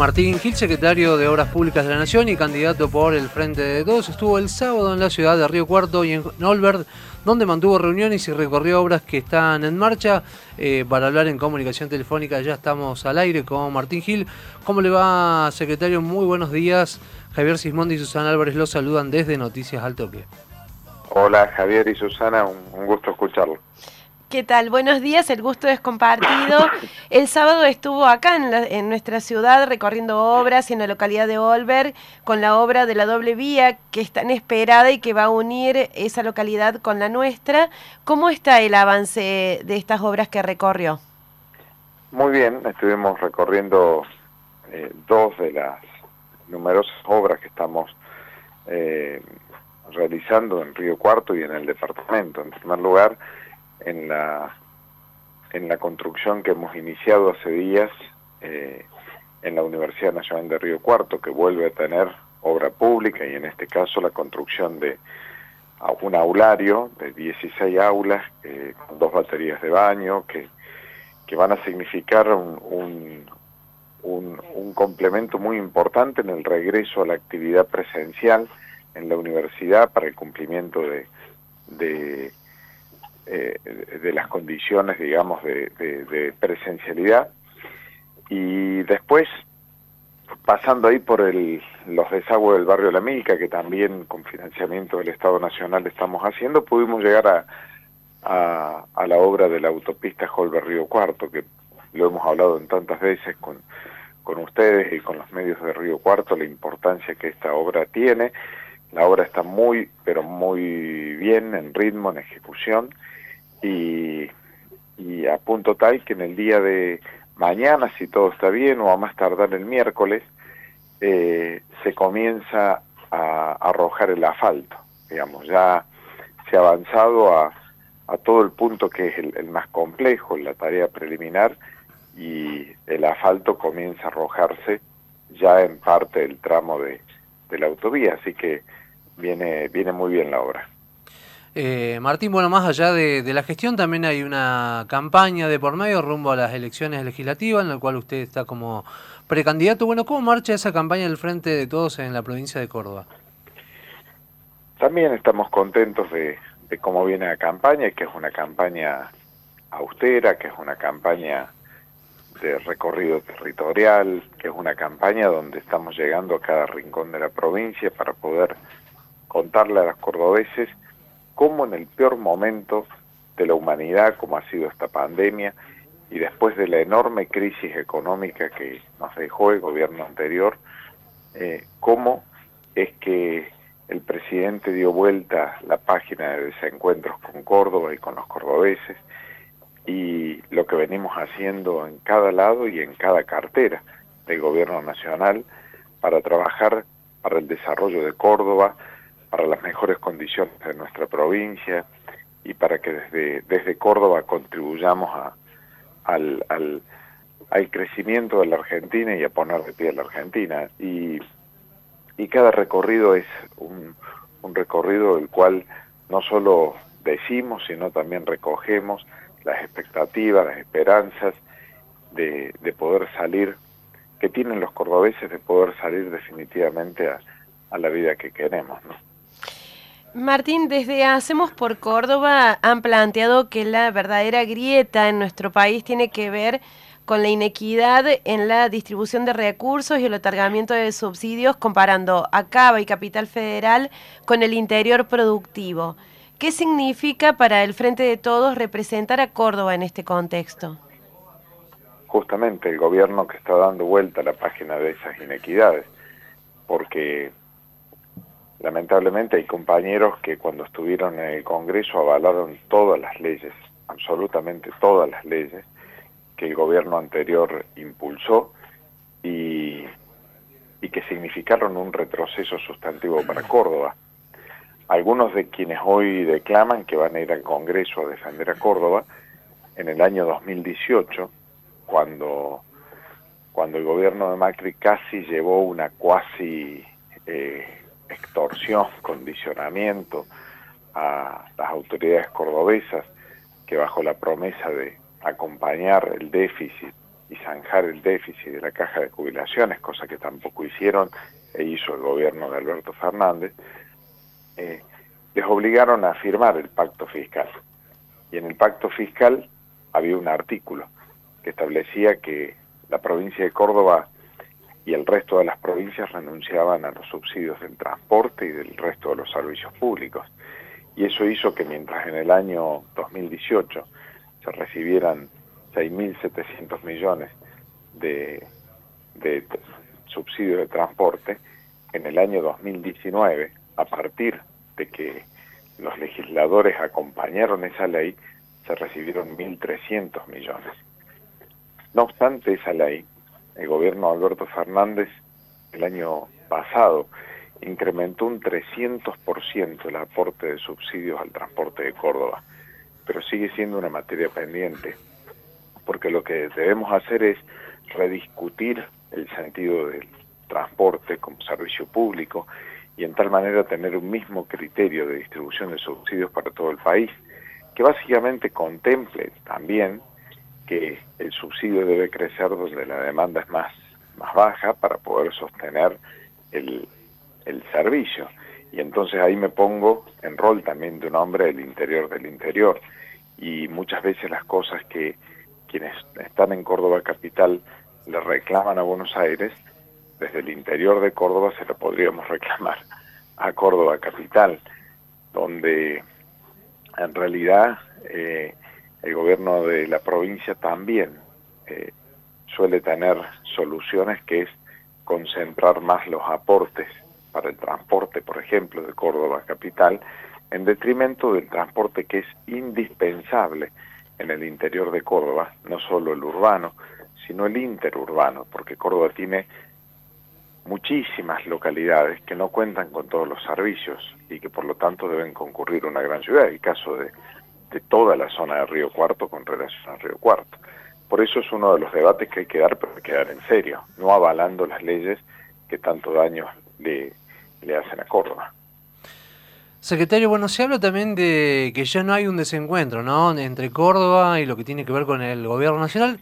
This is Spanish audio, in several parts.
Martín Gil, secretario de Obras Públicas de la Nación y candidato por el Frente de Todos, estuvo el sábado en la ciudad de Río Cuarto y en Olverd, donde mantuvo reuniones y recorrió obras que están en marcha. Eh, para hablar en comunicación telefónica ya estamos al aire con Martín Gil. ¿Cómo le va, secretario? Muy buenos días. Javier Sismondi y Susana Álvarez los saludan desde Noticias al Toque. Hola Javier y Susana, un gusto escucharlo. ¿Qué tal? Buenos días, el gusto es compartido. El sábado estuvo acá en, nuestra ciudad recorriendo obras en la localidad de Olver con la obra de la doble vía que es tan esperada y que va a unir esa localidad con la nuestra. ¿Cómo está el avance de estas obras que recorrió? Muy bien, estuvimos recorriendo eh, dos de las numerosas obras que estamos eh, realizando en Río Cuarto y en el departamento. En primer lugar, en la, en la construcción que hemos iniciado hace días eh, en la Universidad Nacional de Río Cuarto, que vuelve a tener obra pública y en este caso la construcción de un aulario de 16 aulas con dos baterías de baño que, que van a significar un, un, un, complemento muy importante en el regreso a la actividad presencial en la universidad para el cumplimiento de, de eh, de las condiciones, digamos, de, presencialidad. Y después, pasando ahí por el, los desagües del barrio La Milca, que también con financiamiento del Estado Nacional estamos haciendo, pudimos llegar a, a, la obra de la autopista Holber Río Cuarto, que lo hemos hablado en tantas veces con, con ustedes y con los medios de Río Cuarto, la importancia que esta obra tiene. La obra está muy, pero muy bien en ritmo, en ejecución, y, a punto tal que en el día de mañana, si todo está bien, o a más tardar el miércoles, eh, se comienza a, arrojar el asfalto. Digamos, ya se ha avanzado a, a todo el punto que es el, más complejo, la tarea preliminar, y el asfalto comienza a arrojarse ya en parte del tramo de, de la autovía, así que viene, viene muy bien la obra. Eh, Martín, bueno, más allá de, la gestión, también hay una campaña de por medio rumbo a las elecciones legislativas, en la cual usted está como precandidato. Bueno, ¿cómo marcha esa campaña del Frente de Todos en la provincia de Córdoba? También estamos contentos de, cómo viene la campaña, que es una campaña austera, que es una campaña de recorrido territorial, que es una campaña donde estamos llegando a cada rincón de la provincia para poder contarle a los cordobeses cómo en el peor momento de la humanidad, como ha sido esta pandemia, y después de la enorme crisis económica que nos dejó el gobierno anterior, eh, cómo es que el presidente dio vuelta la página de desencuentros con Córdoba y con los cordobeses, y lo que venimos haciendo en cada lado y en cada cartera del gobierno nacional para trabajar para el desarrollo de Córdoba, para las mejores condiciones de nuestra provincia y para que desde, desde Córdoba contribuyamos a, al, al, al, crecimiento de la Argentina y a poner de pie a la Argentina. Y, y cada recorrido es un, un recorrido del cual no solo decimos, sino también recogemos las expectativas, las esperanzas de, de poder salir, que tienen los cordobeses de poder salir definitivamente a, a la vida que queremos. ¿no? Martín, desde Hacemos por Córdoba han planteado que la verdadera grieta en nuestro país tiene que ver con la inequidad en la distribución de recursos y el otorgamiento de subsidios comparando a Cava y Capital Federal con el interior productivo. ¿Qué significa para el Frente de Todos representar a Córdoba en este contexto? Justamente el gobierno que está dando vuelta a la página de esas inequidades, porque lamentablemente hay compañeros que cuando estuvieron en el Congreso avalaron todas las leyes, absolutamente todas las leyes que el gobierno anterior impulsó y, y que significaron un retroceso sustantivo para Córdoba. Algunos de quienes hoy declaman que van a ir al Congreso a defender a Córdoba, en el año 2018, cuando, cuando el gobierno de Macri casi llevó una cuasi eh, extorsión, condicionamiento a las autoridades cordobesas que bajo la promesa de acompañar el déficit y zanjar el déficit de la caja de jubilaciones, cosa que tampoco hicieron e hizo el gobierno de Alberto Fernández, eh, les obligaron a firmar el pacto fiscal. Y en el pacto fiscal había un artículo que establecía que la provincia de Córdoba y el resto de las provincias renunciaban a los subsidios del transporte y del resto de los servicios públicos. Y eso hizo que mientras en el año 2018 se recibieran 6.700 millones de, de subsidios de transporte, en el año 2019, a partir de que los legisladores acompañaron esa ley, se recibieron 1.300 millones. No obstante esa ley, el gobierno de Alberto Fernández el año pasado incrementó un 300% el aporte de subsidios al transporte de Córdoba, pero sigue siendo una materia pendiente, porque lo que debemos hacer es rediscutir el sentido del transporte como servicio público y en tal manera tener un mismo criterio de distribución de subsidios para todo el país, que básicamente contemple también que el subsidio debe crecer donde la demanda es más, más baja para poder sostener el, el servicio. Y entonces ahí me pongo en rol también de un hombre del interior del interior. Y muchas veces las cosas que quienes están en Córdoba capital le reclaman a Buenos Aires, desde el interior de Córdoba se lo podríamos reclamar a Córdoba capital, donde en realidad eh, el gobierno de la provincia también eh, suele tener soluciones que es concentrar más los aportes para el transporte, por ejemplo, de Córdoba capital, en detrimento del transporte que es indispensable en el interior de Córdoba, no solo el urbano, sino el interurbano, porque Córdoba tiene muchísimas localidades que no cuentan con todos los servicios y que por lo tanto deben concurrir una gran ciudad, el caso de, de toda la zona de Río Cuarto con relación a Río Cuarto. Por eso es uno de los debates que hay que dar, pero hay que dar en serio, no avalando las leyes que tanto daño le, le hacen a Córdoba. Secretario, bueno, se habla también de que ya no hay un desencuentro, ¿no? Entre Córdoba y lo que tiene que ver con el gobierno nacional.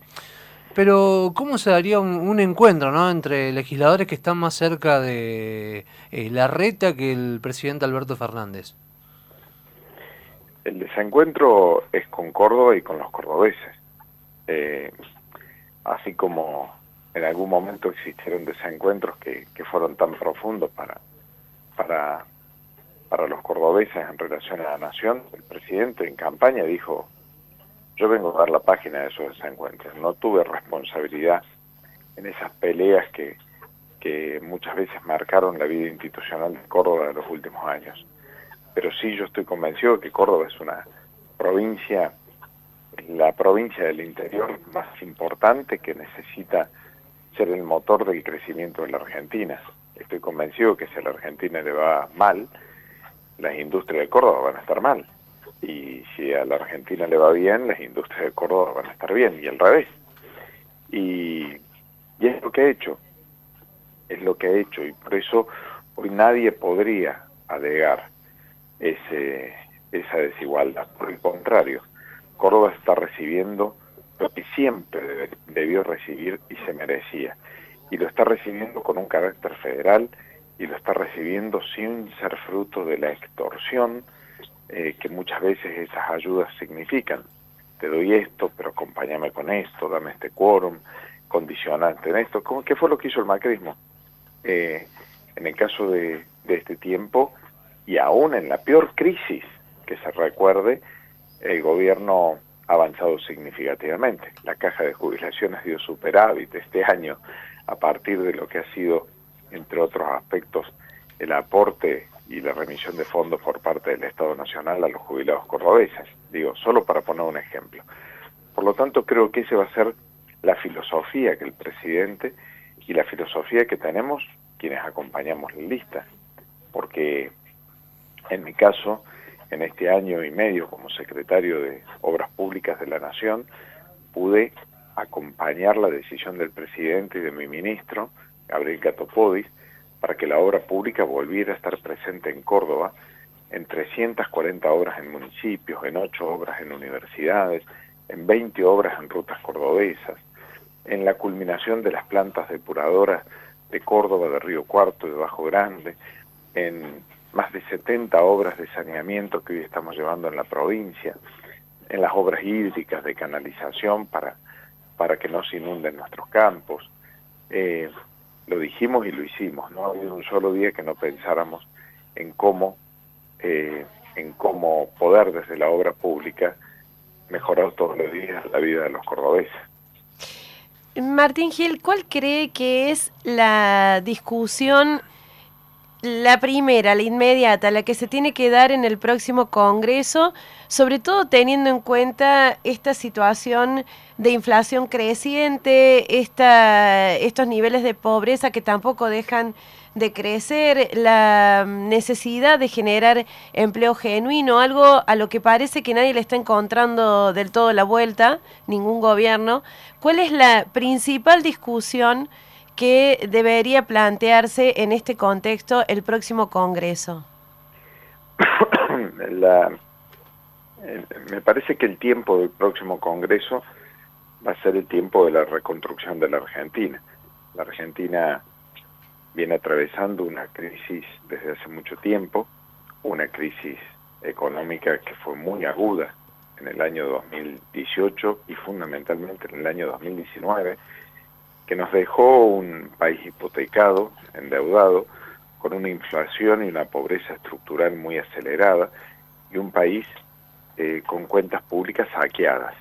Pero, ¿cómo se daría un, encuentro ¿no? entre legisladores que están más cerca de eh, la reta que el presidente Alberto Fernández? El desencuentro es con Córdoba y con los cordobeses. Eh, así como en algún momento existieron desencuentros que, que fueron tan profundos para, para, para los cordobeses en relación a la nación, el presidente en campaña dijo yo vengo a dar la página de esos desencuentros. No tuve responsabilidad en esas peleas que, que muchas veces marcaron la vida institucional de Córdoba en los últimos años. Pero sí yo estoy convencido que Córdoba es una provincia, la provincia del interior más importante que necesita ser el motor del crecimiento de la Argentina. Estoy convencido que si a la Argentina le va mal, las industrias de Córdoba van a estar mal y si a la Argentina le va bien, las industrias de Córdoba van a estar bien, y al revés. Y, y es lo que ha hecho, es lo que ha hecho, y por eso hoy nadie podría alegar ese, esa desigualdad. Por el contrario, Córdoba está recibiendo lo que siempre debió recibir y se merecía. Y lo está recibiendo con un carácter federal y lo está recibiendo sin ser fruto de la extorsión, eh, que muchas veces esas ayudas significan. Te doy esto, pero acompáñame con esto, dame este quórum, condicionante en esto. ¿Qué fue lo que hizo el macrismo? Eh, en el caso de este tiempo, y aún en la peor crisis que se recuerde, el gobierno ha avanzado significativamente. La caja de jubilaciones dio superávit este año a partir de lo que ha sido, entre otros aspectos, el aporte y la remisión de fondos por parte del Estado Nacional a los jubilados cordobeses. Digo, solo para poner un ejemplo. Por lo tanto, creo que esa va a ser la filosofía que el presidente y la filosofía que tenemos quienes acompañamos la lista. Porque en mi caso, en este año y medio como secretario de Obras Públicas de la Nación, pude acompañar la decisión del presidente y de mi ministro, Gabriel Catopodis, para que la obra pública volviera a estar presente en Córdoba, en 340 obras en municipios, en 8 obras en universidades, en 20 obras en rutas cordobesas, en la culminación de las plantas depuradoras de Córdoba, de Río Cuarto, de Bajo Grande, en más de 70 obras de saneamiento que hoy estamos llevando en la provincia, en las obras hídricas de canalización para, para que no se inunden nuestros campos. Eh, lo dijimos y lo hicimos, no ha habido un solo día que no pensáramos en cómo, eh, en cómo poder desde la obra pública mejorar todos los días la vida de los cordobeses. Martín Gil, ¿cuál cree que es la discusión, la primera, la inmediata, la que se tiene que dar en el próximo Congreso, sobre todo teniendo en cuenta esta situación de inflación creciente, esta, estos niveles de pobreza que tampoco dejan de crecer, la necesidad de generar empleo genuino, algo a lo que parece que nadie le está encontrando del todo la vuelta, ningún gobierno. ¿Cuál es la principal discusión que debería plantearse en este contexto el próximo Congreso? me parece que el tiempo del próximo Congreso va a ser el tiempo de la reconstrucción de la Argentina. La Argentina viene atravesando una crisis desde hace mucho tiempo, una crisis económica que fue muy aguda en el año 2018 y fundamentalmente en el año 2019, que nos dejó un país hipotecado, endeudado, con una inflación y una pobreza estructural muy acelerada y un país eh, con cuentas públicas saqueadas.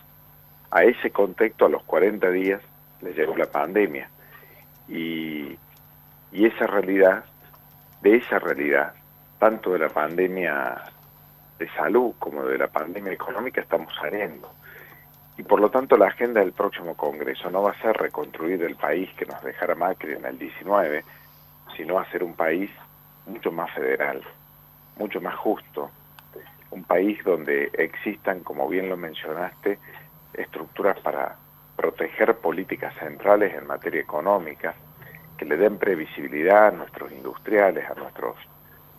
A ese contexto, a los 40 días, le llegó la pandemia y y esa realidad, de esa realidad, tanto de la pandemia de salud como de la pandemia económica, estamos saliendo. Y por lo tanto la agenda del próximo Congreso no va a ser reconstruir el país que nos dejara Macri en el 19, sino hacer un país mucho más federal, mucho más justo, un país donde existan, como bien lo mencionaste, estructuras para proteger políticas centrales en materia económica, que le den previsibilidad a nuestros industriales, a nuestros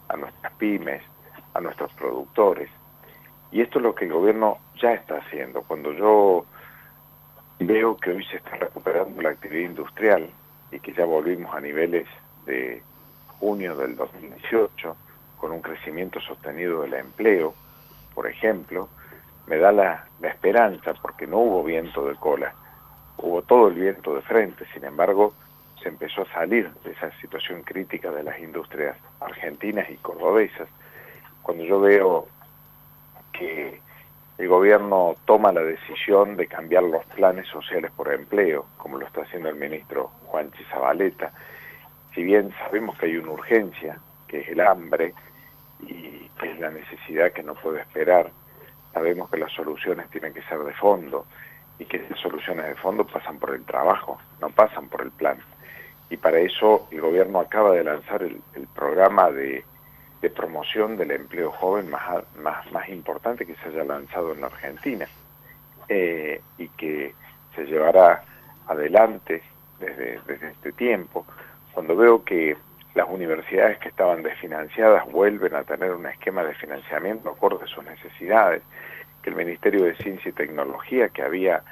a nuestras pymes, a nuestros productores. Y esto es lo que el gobierno ya está haciendo. Cuando yo veo que hoy se está recuperando la actividad industrial y que ya volvimos a niveles de junio del 2018 con un crecimiento sostenido del empleo, por ejemplo, me da la, esperanza porque no hubo viento de cola, hubo todo el viento de frente, sin embargo, se empezó a salir de esa situación crítica de las industrias argentinas y cordobesas, cuando yo veo que el gobierno toma la decisión de cambiar los planes sociales por empleo, como lo está haciendo el ministro Juan Chizabaleta, si bien sabemos que hay una urgencia, que es el hambre y que es la necesidad que no puede esperar, sabemos que las soluciones tienen que ser de fondo y que las soluciones de fondo pasan por el trabajo, no pasan por el plan. Y para eso el gobierno acaba de lanzar el, programa de, promoción del empleo joven más, más, más importante que se haya lanzado en la Argentina eh, y que se llevará adelante desde, desde este tiempo. Cuando veo que las universidades que estaban desfinanciadas vuelven a tener un esquema de financiamiento acorde a sus necesidades, que el Ministerio de Ciencia y Tecnología, que había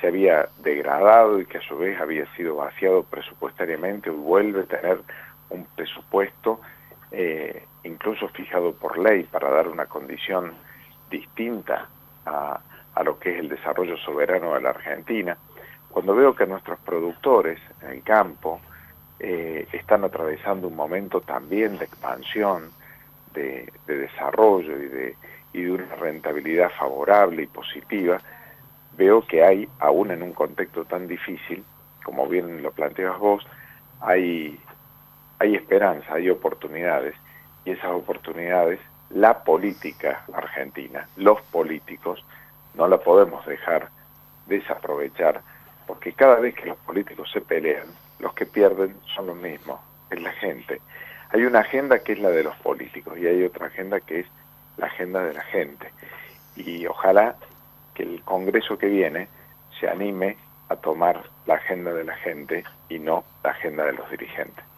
se había degradado y que a su vez había sido vaciado presupuestariamente, vuelve a tener un presupuesto eh, incluso fijado por ley para dar una condición distinta a, a, lo que es el desarrollo soberano de la Argentina, cuando veo que nuestros productores en el campo eh, están atravesando un momento también de expansión, de, de desarrollo y de, y de una rentabilidad favorable y positiva, veo que hay, aún en un contexto tan difícil, como bien lo planteas vos, hay, hay esperanza, hay oportunidades, y esas oportunidades, la política argentina, los políticos, no la podemos dejar desaprovechar, porque cada vez que los políticos se pelean, los que pierden son los mismos, es la gente. Hay una agenda que es la de los políticos y hay otra agenda que es la agenda de la gente. Y ojalá que el Congreso que viene se anime a tomar la agenda de la gente y no la agenda de los dirigentes.